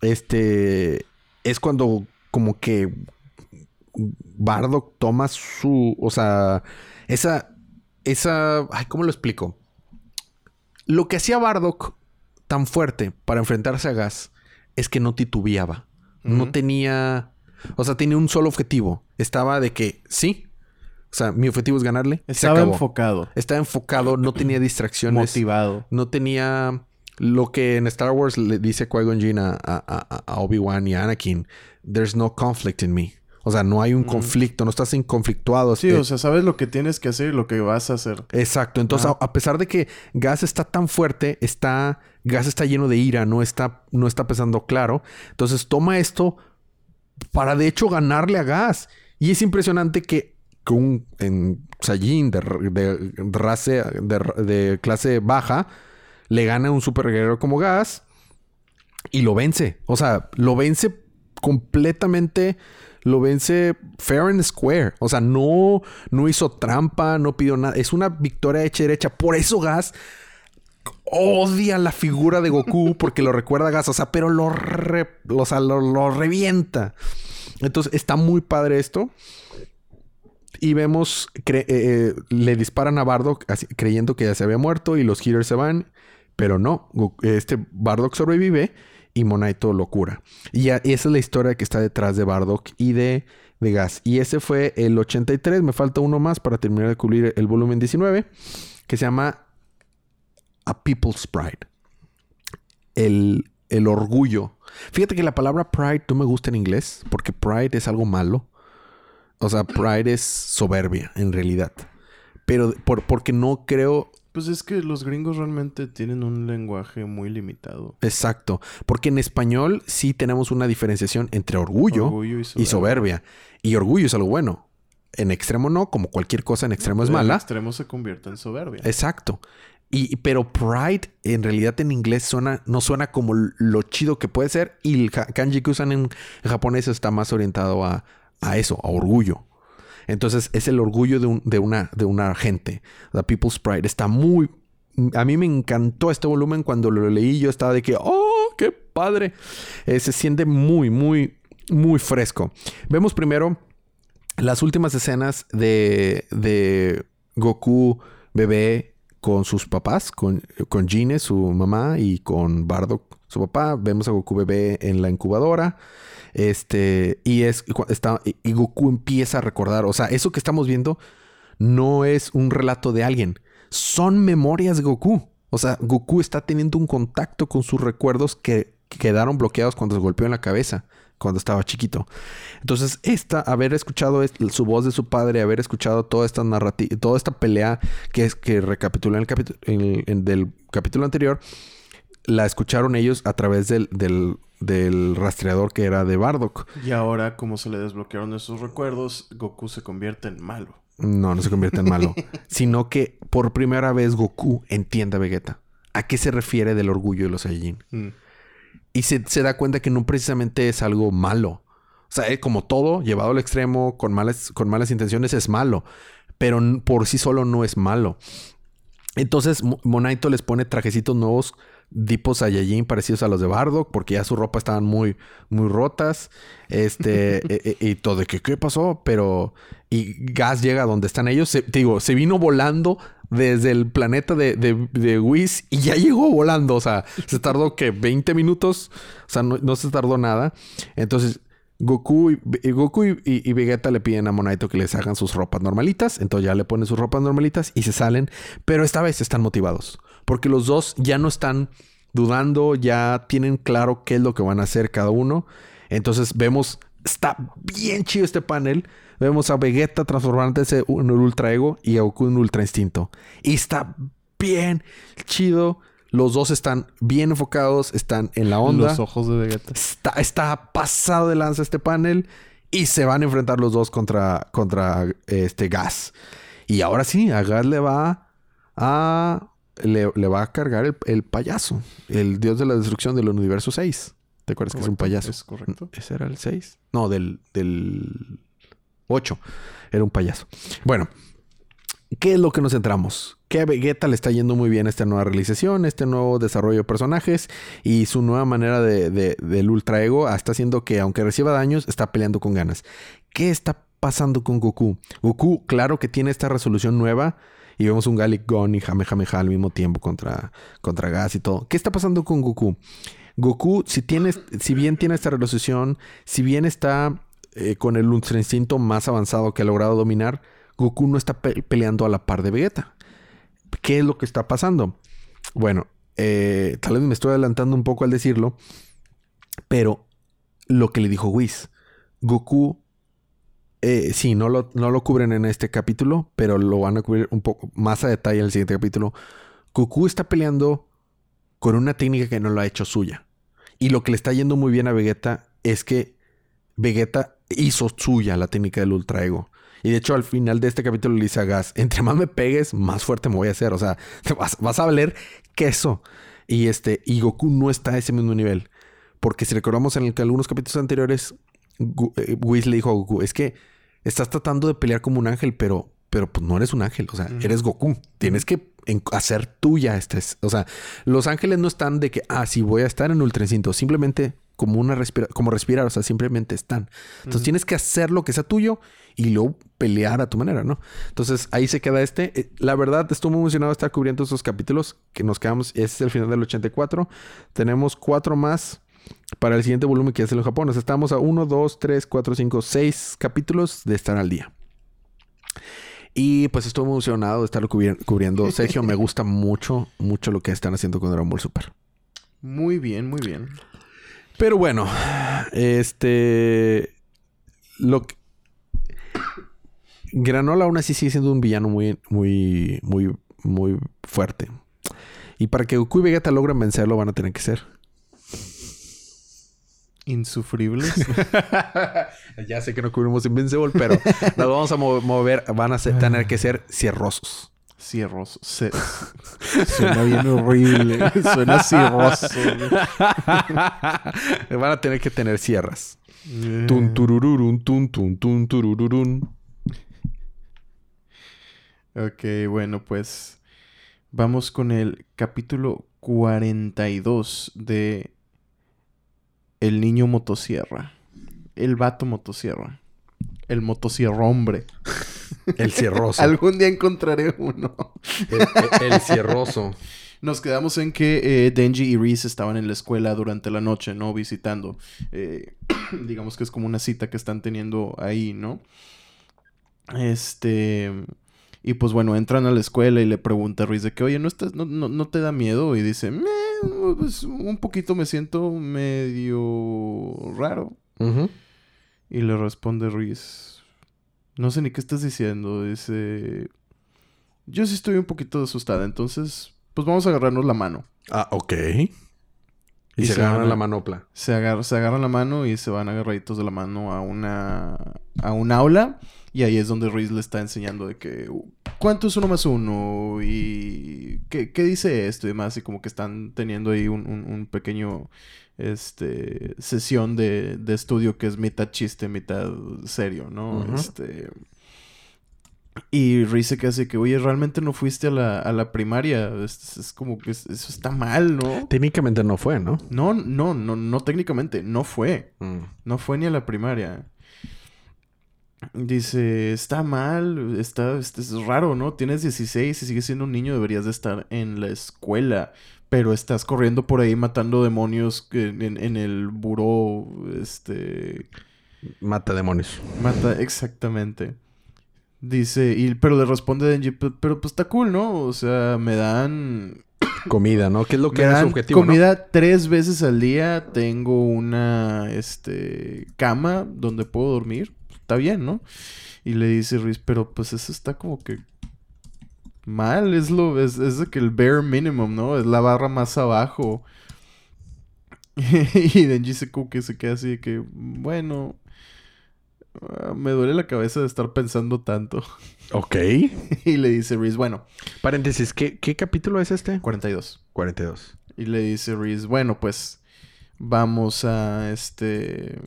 este es cuando como que Bardock toma su, o sea, esa, esa, ay, ¿cómo lo explico? Lo que hacía Bardock tan fuerte para enfrentarse a Gas es que no titubeaba, no tenía, o sea, tenía un solo objetivo. Estaba de que sí, o sea, mi objetivo es ganarle. Estaba enfocado, Estaba enfocado, no tenía distracciones. motivado. No tenía lo que en Star Wars le dice Qui-Gon Jinn a, a- a- Obi-Wan y a Anakin. There's no conflict in me. O sea, no hay un conflicto, no estás inconflictuado. Sí, Eh, o sea, sabes lo que tienes que hacer y lo que vas a hacer. Exacto. Entonces, a, a pesar de que Gas está tan fuerte, está... Gas está lleno de ira, no está, no está pensando claro. Entonces, toma esto para de hecho ganarle a Gas. Y es impresionante que, que un en de, r- de, clase baja le gana a un super guerrero como Gas y lo vence. O sea, lo vence completamente. Lo vence fair and square. O sea, no, no hizo trampa, no pidió nada. Es una victoria hecha y derecha. Por eso Gas odia la figura de Goku porque lo recuerda a Gas. O sea, pero lo, lo, lo revienta. Entonces está muy padre esto. Y vemos, eh, eh, le disparan a Bardock creyendo que ya se había muerto y los Healers se van. Pero no, este Bardock sobrevive y Monaito lo cura. Y, esa es la historia que está detrás de Bardock y de, de Gas. Y ese fue el 83. Me falta uno más para terminar de cubrir el volumen 19, que se llama A People's Pride. El, el orgullo. Fíjate que la palabra pride no me gusta en inglés, porque pride es algo malo. O sea, pride es soberbia, en realidad. Pero por, porque no creo pues es que los gringos realmente tienen un lenguaje muy limitado. Exacto, porque en español sí tenemos una diferenciación entre orgullo, y, soberbia. y, orgullo es algo bueno. En extremo no, como cualquier cosa en extremo es mala. En extremo se convierte en soberbia. Exacto. Y, pero pride en realidad en inglés suena, no suena como lo chido que puede ser. Y el kanji que usan en japonés está más orientado a, a eso, a orgullo. Entonces es el orgullo de, una, de una gente. The People's Pride. Está muy... A mí me encantó este volumen cuando lo leí. Yo estaba de que, ¡oh, qué padre! Eh, se siente muy, muy, muy fresco. Vemos primero las últimas escenas de, de Goku bebé con sus papás, con, con Gine, su mamá, y con Bardock, su papá. Vemos a Goku bebé en la incubadora. Este, y es, está, y Goku empieza a recordar, o sea, eso que estamos viendo no es un relato de alguien, son memorias de Goku. O sea, Goku está teniendo un contacto con sus recuerdos que quedaron bloqueados cuando se golpeó en la cabeza cuando estaba chiquito. Entonces, esta, haber escuchado su voz de su padre, haber escuchado toda esta narrativa, toda esta pelea que es que recapituló en el capítulo del capítulo anterior, la escucharon ellos a través del, del, rastreador que era de Bardock. Y ahora, como se le desbloquearon esos recuerdos, Goku se convierte en malo. No, no se convierte en malo. sino que por primera vez Goku entiende a Vegeta. ¿A qué se refiere del orgullo de los Saiyajin? Mm. Y se, da cuenta que no precisamente es algo malo. O sea, como todo, llevado al extremo, con malas, con malas intenciones, es malo. Pero por sí solo no es malo. Entonces, Monaito les pone trajecitos nuevos tipos Saiyajin parecidos a los de Bardock, porque ya su ropa estaban muy, muy rotas. Este, e, e, y, todo de que, ¿qué pasó? Pero, y Gas llega a donde están ellos. te digo, se vino volando desde el planeta de, de, Whis y ya llegó volando. O sea, se tardó que 20 minutos. O sea, no, se tardó nada. Entonces, Goku, y, Goku y, Vegeta le piden a Monaito que les hagan sus ropas normalitas. Entonces ya le ponen sus ropas normalitas y se salen. Pero esta vez están motivados. Porque los dos ya no están dudando, ya tienen claro qué es lo que van a hacer cada uno. Entonces vemos, está bien chido este panel. Vemos a Vegeta transformándose en un Ultra Ego y a Goku en Ultra Instinto. Y está bien chido. Los dos están bien enfocados, están en la onda. Los ojos de Vegeta. Está, está pasado de lanza este panel. Y se van a enfrentar los dos contra, contra este Gas. Y ahora sí, a Gas le va a le, va a cargar el, payaso, el dios de la destrucción del universo 6. ¿Te acuerdas que es un payaso? Es correcto. ¿Ese era el 6? No, del, del 8. Era un payaso. Bueno, ¿qué es lo que nos centramos? Que a Vegeta le está yendo muy bien esta nueva realización, este nuevo desarrollo de personajes y su nueva manera de, del ultra ego está haciendo que, aunque reciba daños, está peleando con ganas. ¿Qué está pasando con Goku? Goku, claro que tiene esta resolución nueva y vemos un Gallic Gun y Jamejameja al mismo tiempo contra, contra Gas y todo. ¿Qué está pasando con Goku? Goku, si, tiene, si bien tiene esta resolución, si bien está eh, con el Ultra Instinto más avanzado que ha logrado dominar, Goku no está peleando a la par de Vegeta. ¿Qué es lo que está pasando? Bueno, eh, tal vez me estoy adelantando un poco al decirlo, pero lo que le dijo Whis, Goku eh, sí, no lo, no lo cubren en este capítulo, pero lo van a cubrir un poco más a detalle en el siguiente capítulo. Goku está peleando con una técnica que no lo ha hecho suya. Y lo que le está yendo muy bien a Vegeta es que Vegeta hizo suya la técnica del Ultra Ego. Y de hecho, al final de este capítulo le dice a Gas: Entre más me pegues, más fuerte me voy a hacer. O sea, vas, a valer queso. Y este, y Goku no está a ese mismo nivel. Porque si recordamos en algunos capítulos anteriores, eh, Whis le dijo a Goku: Es que estás tratando de pelear como un ángel, pero, pero pues no eres un ángel, o sea, eres Goku. Tienes que hacer tuya este, o sea, los ángeles no están de que, ah, sí, voy a estar en ultra instinto, simplemente como una respira como respirar, o sea, simplemente están. Entonces tienes que hacer lo que sea tuyo y luego pelear a tu manera, ¿no? Entonces ahí se queda este. Eh, la verdad, estoy muy emocionado estar cubriendo estos capítulos que nos quedamos. Este es el final del 84. Tenemos cuatro más para el siguiente volumen que es el Japón. O sea, estamos a 1, 2, 3, 4, 5, 6 capítulos de estar al día. Y pues estoy emocionado de estarlo cubri- cubriendo. Sergio, me gusta mucho, mucho lo que están haciendo con Dragon Ball Super. Muy bien, muy bien. Pero bueno, este. Lo que- Granola aún así sigue siendo un villano muy, muy, muy, muy fuerte. Y para que Goku y Vegeta logren vencerlo, van a tener que ser. Insufribles. ya sé que no cubrimos Invincible, pero nos vamos a mo- mover, van a ser- tener que ser cierrosos. Cierros. Se- Suena bien horrible. Suena cierroso. van a tener que tener sierras. Eh, Tun turururun, tun tun tun turururun. Ok, bueno, pues vamos con el capítulo 42 de El niño motosierra. El vato motosierra. El motosierra hombre. El cierroso. Algún día encontraré uno. El, el- el cierroso. Nos quedamos en que eh, Denji y Reese estaban en la escuela durante la noche, ¿no? Visitando. Eh, digamos que es como una cita que están teniendo ahí, ¿no? Este... Y pues bueno, entran a la escuela y le pregunta a Reese de que, oye, ¿no, estás, no, no, no te da miedo? Y dice, "Meh, pues, un poquito me siento medio raro. Y le responde Reese, no sé ni qué estás diciendo. Dice, yo sí estoy un poquito asustada, entonces, pues vamos a agarrarnos la mano. Ah, ok. Y, Y se se agarran la manopla. Se, se agarran la mano y se van agarraditos de la mano a una a un aula. Y ahí es donde Reese le está enseñando de que ¿cuánto es uno más uno? Y ¿qué, qué dice esto? Y demás. Y como que están teniendo ahí un, un- un pequeño este sesión de, de estudio que es mitad chiste, mitad serio, ¿no? Este. Y Reese se queda así que, oye, realmente no fuiste a la, a la primaria. Es, es como que es- eso está mal, ¿no? Técnicamente no fue, ¿no? No, no, no, no técnicamente, no fue. Mm. No fue ni a la primaria. Dice, está mal, está, este, es raro, ¿no? Tienes 16 y sigues siendo un niño, deberías de estar en la escuela. Pero estás corriendo por ahí matando demonios en, en el buró, este... Mata demonios. Mata, exactamente. Dice, y, pero le responde Denji, "Pe- pero pues está cool, ¿no? O sea, me dan Comida, ¿no? ¿Qué es lo que me era su objetivo, no? comida tres veces al día. Tengo una este cama donde puedo dormir. Está bien, ¿no? Y le dice Reese, pero pues eso está como que mal. Es lo, es, es de que el bare minimum, ¿no? Es la barra más abajo. y Denji se que se queda así de que, bueno. ah, Me duele la cabeza de estar pensando tanto. Ok. y le dice Reese, bueno, Paréntesis, ¿qué, qué capítulo es este? 42. 42. Y le dice Reese, bueno, pues vamos a, este,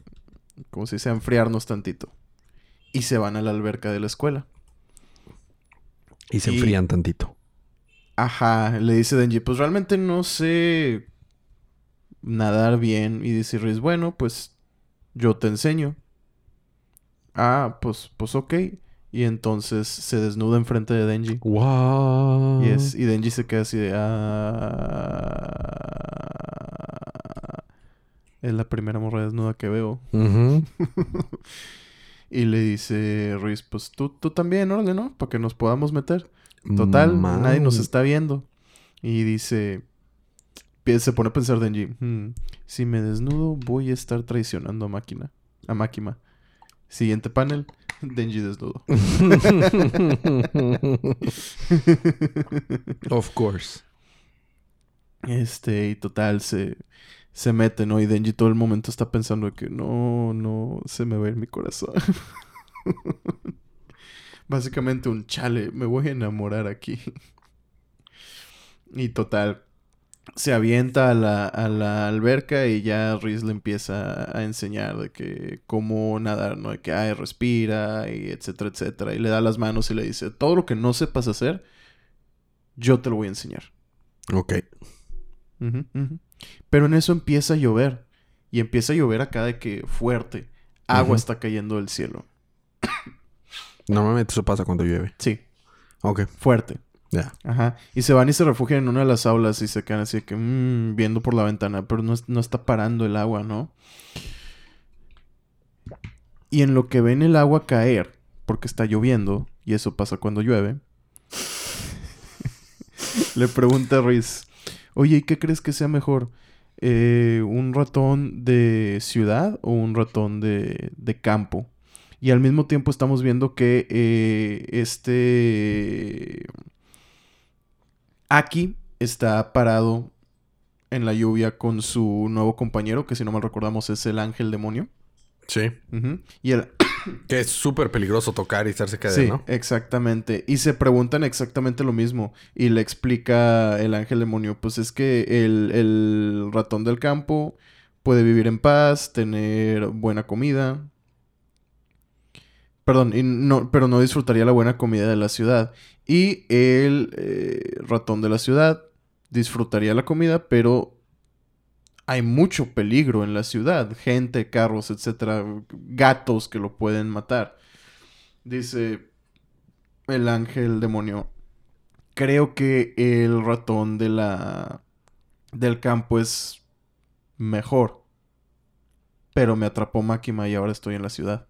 ¿cómo se dice? A enfriarnos tantito. Y se van a la alberca de la escuela. Y se Y- enfrían tantito. Ajá, le dice Denji, pues realmente no sé nadar bien. Y dice Reese, bueno, pues yo te enseño. Ah, pues, pues ok. Y entonces se desnuda enfrente de Denji. Wow. Y, es, y Denji se queda así de... "Ah". Es la primera morra desnuda que veo. Ujú. Y le dice Reese, pues tú, tú también, órale, ¿no? Para que nos podamos meter. Total, Man. nadie nos está viendo. Y dice... Se pone a pensar Denji, "Hmm, si me desnudo voy a estar traicionando a Máquina. A Máquina. Siguiente panel, Denji desnudo. of course. Este, y total, se, se mete, ¿no? Y Denji todo el momento está pensando que no, no, se me va a ir mi corazón. Básicamente un chale, me voy a enamorar aquí. y total, se avienta a la, a la alberca y ya Reese le empieza a enseñar de que cómo nadar, ¿no? De que, ay, respira y etcétera, etcétera. Y le da las manos y le dice, todo lo que no sepas hacer, yo te lo voy a enseñar. Ok. Pero en eso empieza a llover. Y empieza a llover acá de que fuerte. Agua está cayendo del cielo. Normalmente eso pasa cuando llueve. Sí, Ok. fuerte. Ya. Ajá. Y se van y se refugian en una de las aulas y se quedan así de que mm, viendo por la ventana, pero no, no está parando el agua, ¿no? Y en lo que ven el agua caer, porque está lloviendo, y eso pasa cuando llueve, le pregunta a Reese, oye, ¿y qué crees que sea mejor? Eh, ¿Un ratón de ciudad o un ratón de, de campo? Y al mismo tiempo estamos viendo que eh, este Aki está parado en la lluvia con su nuevo compañero, que si no mal recordamos es el ángel demonio. Sí. Y el... Que es súper peligroso tocar y estarse quedando, Sí, ¿no? exactamente. Y se preguntan exactamente lo mismo. Y le explica el ángel demonio, pues es que el, el ratón del campo puede vivir en paz, tener buena comida. Perdón, y no, pero no disfrutaría la buena comida de la ciudad. Y el eh, ratón de la ciudad disfrutaría la comida, pero hay mucho peligro en la ciudad. Gente, carros, etcétera. Gatos que lo pueden matar. Dice el ángel demonio. Creo que el ratón de la del campo es mejor. Pero me atrapó Máquina y ahora estoy en la ciudad.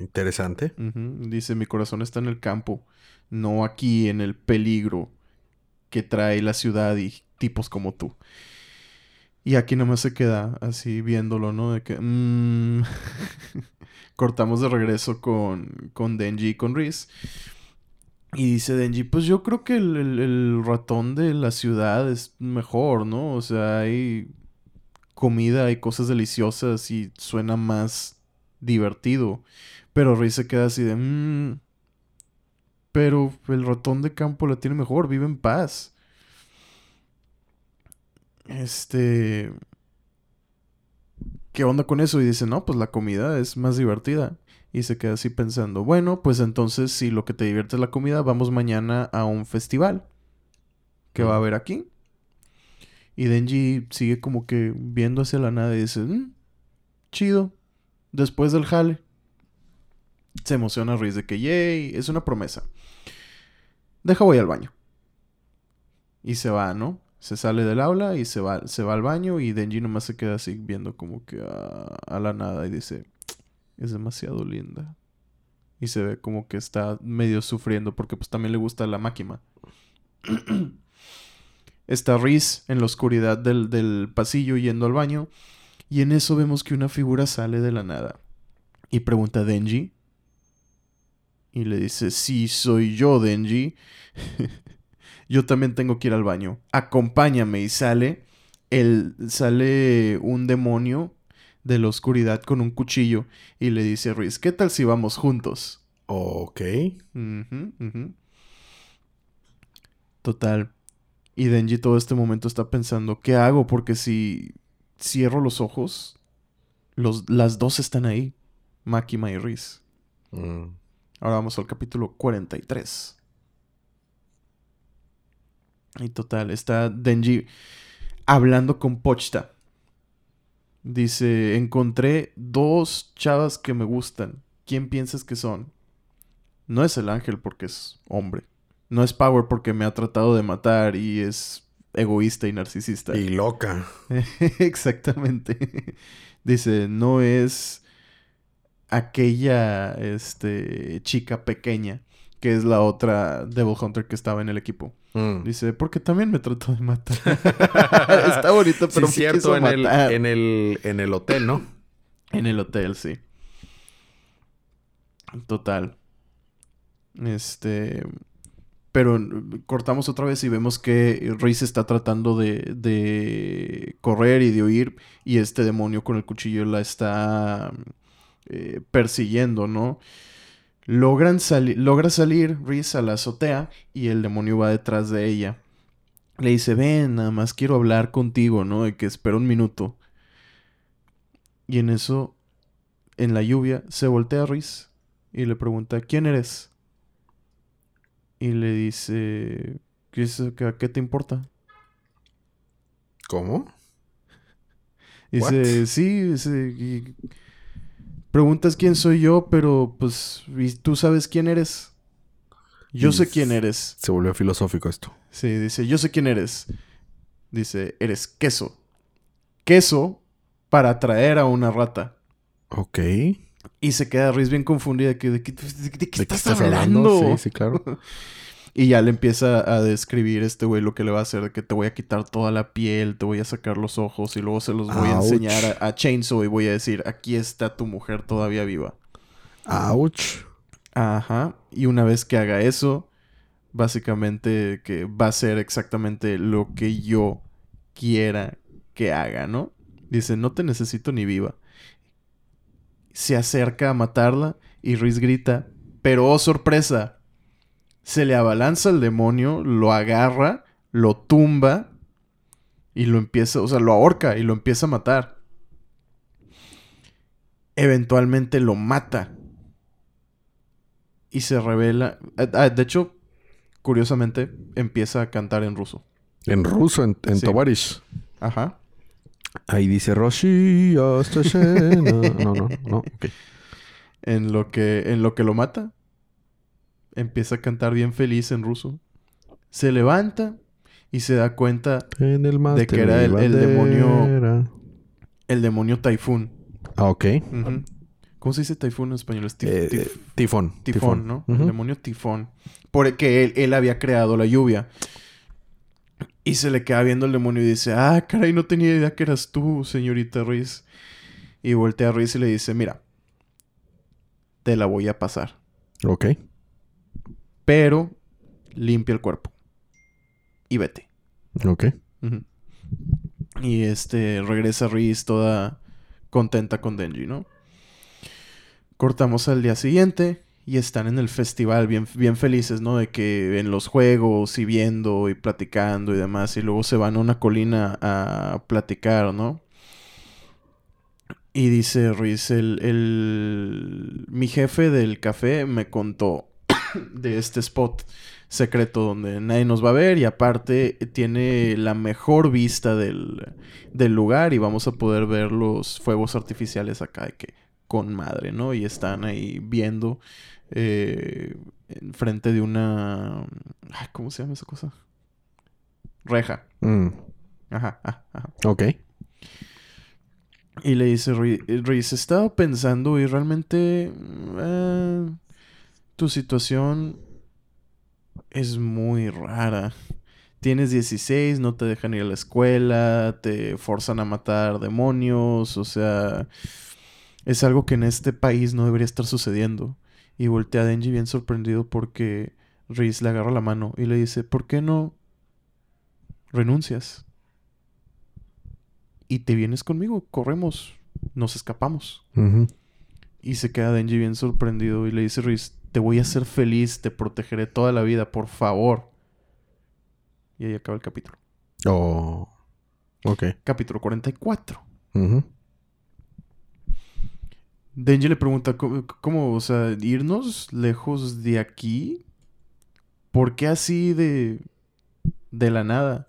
Interesante. Dice, mi corazón está en el campo, no aquí en el peligro que trae la ciudad y tipos como tú. Y aquí nomás se queda así viéndolo, ¿no? De que... mm. Cortamos de regreso con, con Denji y con Reese. Y dice Denji, pues yo creo que el, el- el ratón de la ciudad es mejor, ¿no? O sea, hay comida, hay cosas deliciosas y suena más divertido. Pero Reese se queda así de... "Mm, pero el ratón de campo la tiene mejor, vive en paz. Este... ¿Qué onda con eso? Y dice, no, pues la comida es más divertida. Y se queda así pensando, bueno, pues entonces si lo que te divierte es la comida, vamos mañana a un festival que va a haber aquí. Y Denji sigue como que viendo hacia la nada y dice, "Mm, chido, después del jale. Se emociona Riz de que, yay, es una promesa. Deja voy al baño. Y se va, ¿no? Se sale del aula y se va, se va al baño y Denji nomás se queda así viendo como que a, la nada y dice, es demasiado linda. Y se ve como que está medio sufriendo porque pues también le gusta la máquina. está Riz en la oscuridad del, del pasillo yendo al baño y en eso vemos que una figura sale de la nada y pregunta a Denji. Y le dice, sí, soy yo, Denji. yo también tengo que ir al baño. Acompáñame. Y sale, el, sale un demonio de la oscuridad con un cuchillo y le dice a Ruiz, ¿qué tal si vamos juntos? Ok. Total. Y Denji todo este momento está pensando, ¿qué hago? Porque si cierro los ojos, los, las dos están ahí. Makima y Riz. Mm. Ahora vamos al capítulo 43. Y total, está Denji hablando con Pochta. Dice, encontré dos chavas que me gustan. ¿Quién piensas que son? No es el ángel porque es hombre. No es Power porque me ha tratado de matar y es egoísta y narcisista. Y loca. Exactamente. Dice, no es aquella este, chica pequeña que es la otra Devil Hunter que estaba en el equipo. Mm. Dice, porque también me trató de matar. Está bonito, Sí, pero es me quiso cierto, en el, en, el, en el hotel, ¿no? En el hotel, sí. Total. Este. Pero cortamos otra vez y vemos que Reese está tratando de, de correr y de huir. Y este demonio con el cuchillo la está eh, persiguiendo, ¿no? Logran sali- logra salir Reese a la azotea y el demonio va detrás de ella. Le dice, ven, nada más quiero hablar contigo, ¿no? De que espera un minuto. Y en eso, en la lluvia, se voltea a Reese y le pregunta, ¿quién eres? Y le dice, ¿qué, es- qué- qué te importa? ¿Cómo? Dice, sí, dice, preguntas quién soy yo, pero pues, ¿y tú sabes quién eres? Yo Y sé quién eres. Se volvió filosófico esto. Sí, dice, yo sé quién eres. Dice, eres queso. Queso para atraer a una rata. Ok. Y se queda Riz bien confundida. Que, ¿De qué, de- de qué estás, hablando? Sí, sí, claro. Y ya le empieza a describir este güey lo que le va a hacer. de Que te voy a quitar toda la piel, te voy a sacar los ojos y luego se los voy a enseñar a, a Chainsaw y voy a decir, aquí está tu mujer todavía viva. Ouch. Ajá. Y una vez que haga eso, básicamente que va a ser exactamente lo que yo quiera que haga, ¿no? Dice, no te necesito ni viva. Se acerca a matarla y Riz grita, pero oh sorpresa, se le abalanza al demonio, lo agarra, lo tumba y lo empieza, o sea, lo ahorca y lo empieza a matar. Eventualmente lo mata y se revela. ah, de hecho, curiosamente, empieza a cantar en ruso. En ruso, en, en Sí. Tovarish. Ajá. Ahí dice escena. No, no, no. Ok. En lo que, en lo que lo mata, empieza a cantar bien feliz en ruso. Se levanta y se da cuenta En el De que era el- el demonio- el demonio Taifún. Ah, ok. ¿Cómo se dice Taifún en español? Es tif- Eh, tif- tifón. tifón, ¿no? El demonio tifón. Porque él, él había creado la lluvia. Y se le queda viendo el demonio y dice, ah, caray, no tenía idea que eras tú, señorita Ruiz. Y voltea a Ruiz y le dice, mira, te la voy a pasar. Ok. Pero limpia el cuerpo. Y vete. Ok. Y este regresa Riz toda contenta con Denji, ¿no? Cortamos al día siguiente y están en el festival bien, bien felices, ¿no? De que en los juegos y viendo y platicando y demás. Y luego se van a una colina a platicar, ¿no? Y dice Ruiz, el, el- mi jefe del café me contó de este spot secreto donde nadie nos va a ver y aparte tiene la mejor vista del, del lugar y vamos a poder ver los fuegos artificiales acá de que con madre, ¿no? Y están ahí viendo eh, enfrente de una... ay, ¿Cómo se llama esa cosa? Reja. Mm, Ajá, ajá, ajá. ok. Y le dice Reese, estaba pensando y realmente eh, tu situación es muy rara. Tienes 16, no te dejan ir a la escuela, te forzan a matar demonios, o sea, es algo que en este país no debería estar sucediendo. Y voltea a Denji bien sorprendido porque Reese le agarra la mano y le dice, ¿por qué no renuncias? y te vienes conmigo, corremos, nos escapamos. Y se queda Denji bien sorprendido y le dice Riz, te voy a hacer feliz, te protegeré toda la vida, por favor. Y ahí acaba el capítulo. Oh. Ok. Capítulo 44. Ujú. Denji le pregunta, ¿cómo, cómo, o sea, irnos lejos de aquí? ¿Por qué así de, de la nada?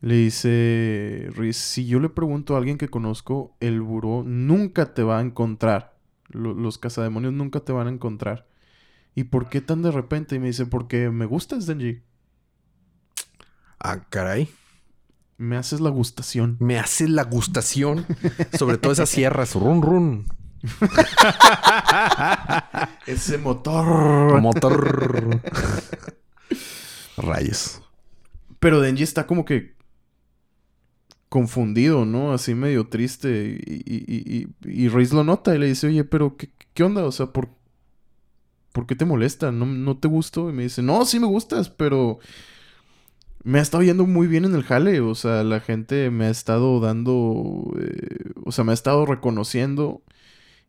Le dice Riz, si yo le pregunto a alguien que conozco, el buró nunca te va a encontrar. Lo- los cazademonios nunca te van a encontrar. ¿Y por qué tan de repente? Y me dice, porque me gustas, Denji. Ah, caray. Me haces la gustación. Me hace la gustación. Sobre todo esas sierras. Run, run. Ese motor. Motor. Rayos. Pero Denji está como que confundido, ¿no? Así medio triste. Y, y, y, y- Reis lo nota y le dice, oye, pero ¿qué, qué onda? O sea, ¿por, ¿por qué te molesta? ¿No, ¿No te gusto? Y me dice, no, sí me gustas, pero me ha estado yendo muy bien en el jale. O sea, la gente me ha estado dando, eh, o sea, me ha estado reconociendo.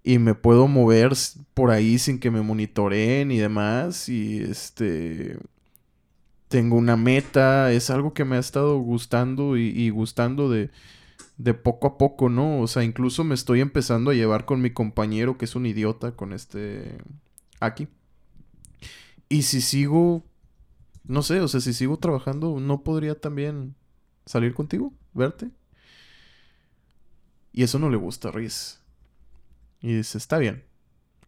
Y me puedo mover por ahí sin que me monitoreen y demás. Y este tengo una meta, es algo que me ha estado gustando y, gustando de, de poco a poco, ¿no? O sea, incluso me estoy empezando a llevar con mi compañero que es un idiota, con este aquí. Y si sigo, no sé, o sea, si sigo trabajando, ¿no podría también salir contigo, verte? Y eso no le gusta a Riz. Y dice, está bien,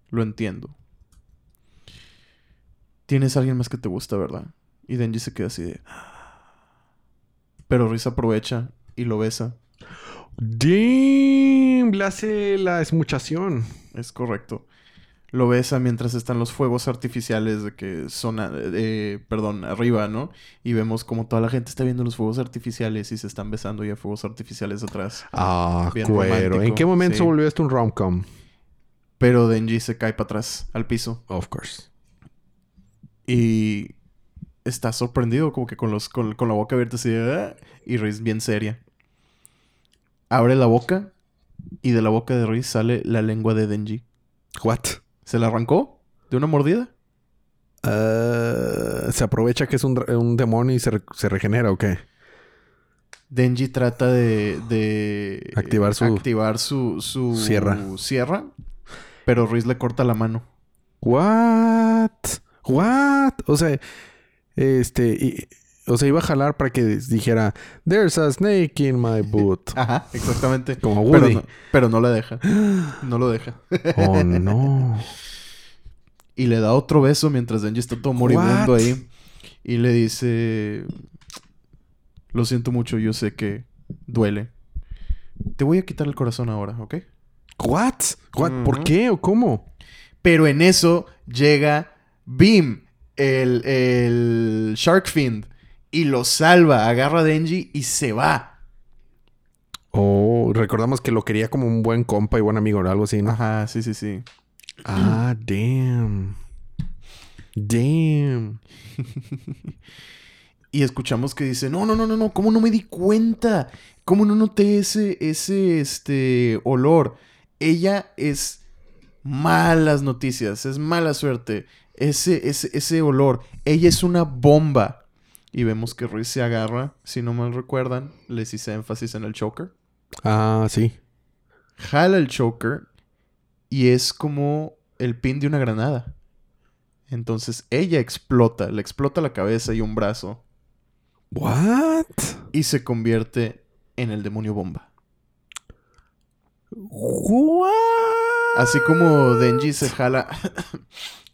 lo entiendo. tienes a alguien más que te gusta, ¿verdad? Y Denji se queda así de... Pero Riz aprovecha y lo besa. Damn, le hace la esmuchación. Es correcto. Lo besa mientras están los fuegos artificiales de que son, eh, perdón, arriba, ¿no? Y vemos como toda la gente está viendo los fuegos artificiales y se están besando y hay fuegos artificiales atrás. Ah, Bien cuero. ¿En qué momento sí. volvió esto un rom-com? Pero Denji se cae para atrás, al piso. Of course. Y está sorprendido, como que con, los, con, con la boca abierta así, de, "Ah", y Riz bien seria. Abre la boca y de la boca de Riz sale la lengua de Denji. What? ¿Se la arrancó de una mordida? Ah, ¿Se aprovecha que es un, un demonio y se, re- se regenera o qué? Denji trata de, de Activar su- activar su, su Sierra. sierra, pero Riz le corta la mano. What? What? O sea, este, y- o sea, iba a jalar para que dijera, There's a snake in my boot. Ajá, exactamente. Como Pero Woody. no, pero no la deja. No lo deja. Oh no. Y le da otro beso mientras Denji está todo moribundo What? ahí. Y le dice... Lo siento mucho, yo sé que duele. Te voy a quitar el corazón ahora, ¿ok? What? What? ¿Por qué o cómo? Pero en eso llega Beam, el, el Shark Fiend, y lo salva, agarra a Denji y se va. Oh, recordamos que lo quería como un buen compa y buen amigo o algo así, ¿no? Ajá, sí, sí, sí. Ah, damn. Damn. Y escuchamos que dice, no, no, no, no, no, ¿cómo no me di cuenta? ¿Cómo no noté ese, ese, este, olor? Ella es malas noticias, es mala suerte. Ese, ese, ese olor, ella es una bomba. Y vemos que Ruiz se agarra, si no mal recuerdan, les hice énfasis en el choker. Ah, sí. Jala el choker y es como el pin de una granada. Entonces ella explota, le explota la cabeza y un brazo. What? y se convierte en el demonio bomba. What? Así como Denji se jala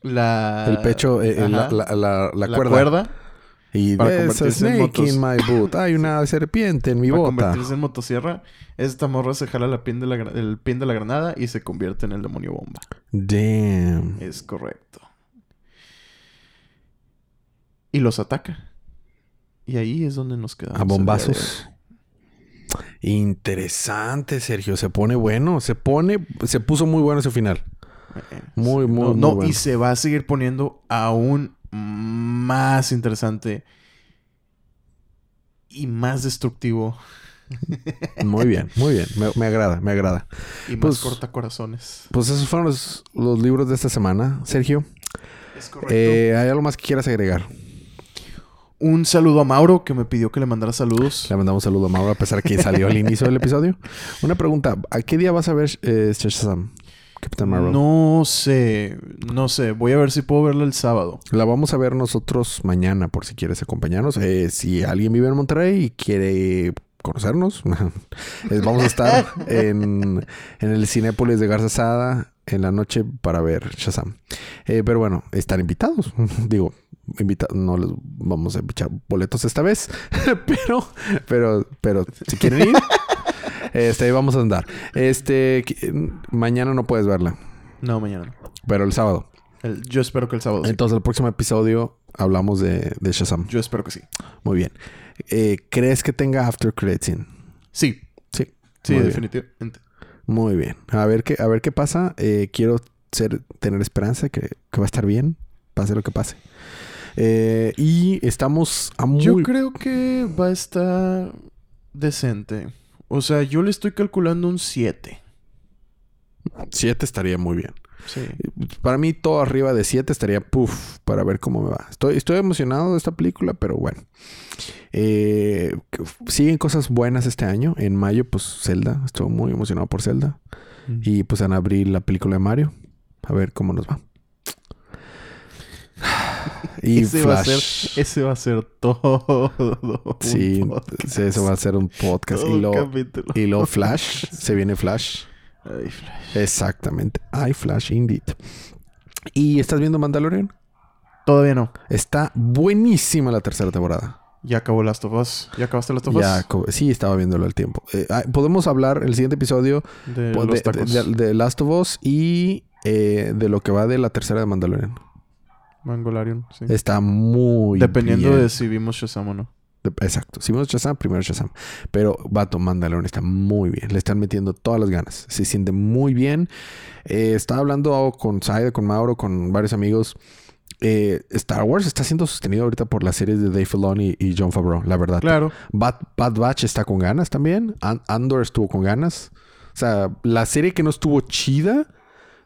la... El pecho, eh, eh, la, Ajá. la, la- la la cuerda. cuerda Y para convertirse en snake motos. in my boot. Hay una serpiente en mi para bota. convertirse en motosierra. Esta morra se jala la pin de la, el pin de la granada y se convierte en el demonio bomba. Damn. Es correcto. Y los ataca. Y ahí es donde nos quedamos. A bombazos. Interesante, Sergio. Se pone bueno. Se pone... Se puso muy bueno ese final. Eh, Muy, muy, No, muy no, bueno. y se va a seguir poniendo aún más interesante y más destructivo Muy bien, muy bien. Me, me agrada, me agrada. y más Pues- corta corazones. Pues esos fueron los, los libros de esta semana, Sergio. Es correcto. Eh, ¿Hay algo más que quieras agregar? Un saludo a Mauro que me pidió que le mandara saludos. Le mandamos un saludo a Mauro a pesar que salió al inicio del episodio. Una pregunta. ¿A qué día vas a ver eh, Shazam? Capitán Marvel. No sé, no sé. Voy a ver si puedo verla el sábado. La vamos a ver nosotros mañana por si quieres acompañarnos. Eh, si alguien vive en Monterrey y quiere conocernos, eh, vamos a estar en, en el Cinépolis de Garza Sada en la noche para ver Shazam. Eh, pero bueno, están invitados. Digo, invita no les vamos a echar boletos esta vez, pero, pero, pero si quieren ir, este, ahí vamos a andar. Este, mañana no puedes verla, No, mañana no. pero el sábado. El- yo espero que el sábado sí. Entonces, el próximo episodio hablamos de, de Shazam. Yo espero que sí. Muy bien. Eh, ¿Crees que tenga after credit scene? Sí, Sí. sí, Muy bien. definitivamente. Muy bien. A ver qué, a ver qué pasa. Eh, quiero ser, tener esperanza que, que va a estar bien. Pase lo que pase. Eh, y estamos a muy... Yo creo que va a estar decente. O sea, yo le estoy calculando un 7. Siete estaría muy bien. Sí. Para mí, todo arriba de 7 estaría puff para ver cómo me va. Estoy, estoy emocionado de esta película, pero bueno. Eh, siguen cosas buenas este año. En mayo, pues Zelda. Estoy muy emocionado por Zelda. Y pues en abril la película de Mario. A ver cómo nos va. Y ese, va a ser, ese va a ser todo. Sí, eso va a ser un podcast. Todo Y luego, y luego Flash. Se viene Flash. Ay, Flash. Exactamente. Hay Flash, indeed. ¿Y estás viendo Mandalorian? Todavía no. Está buenísima la tercera temporada. Ya acabó Last of Us. ¿Ya acabaste Last of Us? Ya, co- sí, estaba viéndolo al tiempo. Eh, podemos hablar el siguiente episodio De de Last of Us y eh, de lo que va de la tercera de Mandalorian. Mangolarion, sí. Está muy Dependiendo bien. de si vimos Shazam o no. Exacto. Si vemos Shazam, primero Shazam. Pero Vato Mandalorian está muy bien. Le están metiendo todas las ganas. Se siente muy bien. Eh, estaba hablando con Saida, con Mauro, con varios amigos. Eh, Star Wars está siendo sostenido ahorita por las series de Dave Filoni y John Favreau, la verdad. Claro. Bad, Bad Batch está con ganas también. An- Andor estuvo con ganas. O sea, la serie que no estuvo chida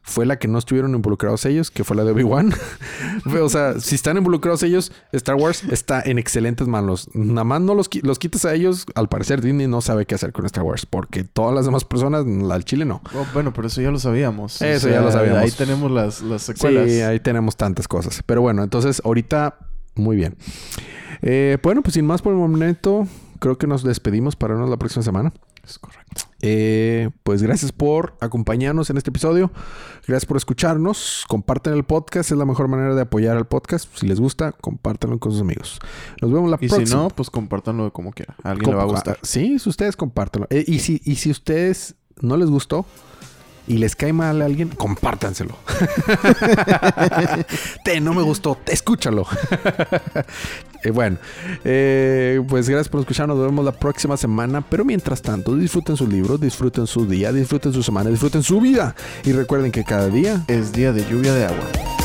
fue la que no estuvieron involucrados ellos, que fue la de Obi-Wan. o sea, si están involucrados ellos, Star Wars está en excelentes manos. Nada más no los, qui- los quitas a ellos. Al parecer, Disney no sabe qué hacer con Star Wars, porque todas las demás personas, al chile no. Oh, bueno, pero eso ya lo sabíamos. O Eso ya lo sabíamos. Ahí tenemos las, las secuelas. Sí, ahí tenemos tantas cosas. Pero bueno, entonces ahorita, muy bien. Eh, bueno, pues sin más por el momento, creo que nos despedimos para vernos la próxima semana. Es correcto. Eh, pues gracias por acompañarnos en este episodio. Gracias por escucharnos. Comparten el podcast. Es la mejor manera de apoyar al podcast. Si les gusta, compártanlo con sus amigos. Nos vemos la Y próxima. si no, pues compártanlo como quiera. A alguien le va a gustar. ah, Sí, si ustedes compártanlo. Eh, y, si, y si ustedes no les gustó y les cae mal a alguien, compártanselo. Te, no me gustó, te, escúchalo. Eh, bueno, eh, pues gracias por escucharnos. Nos vemos la próxima semana. Pero mientras tanto, disfruten sus libros, disfruten su día, disfruten su semana, disfruten su vida. Y recuerden que cada día Es día de lluvia de agua.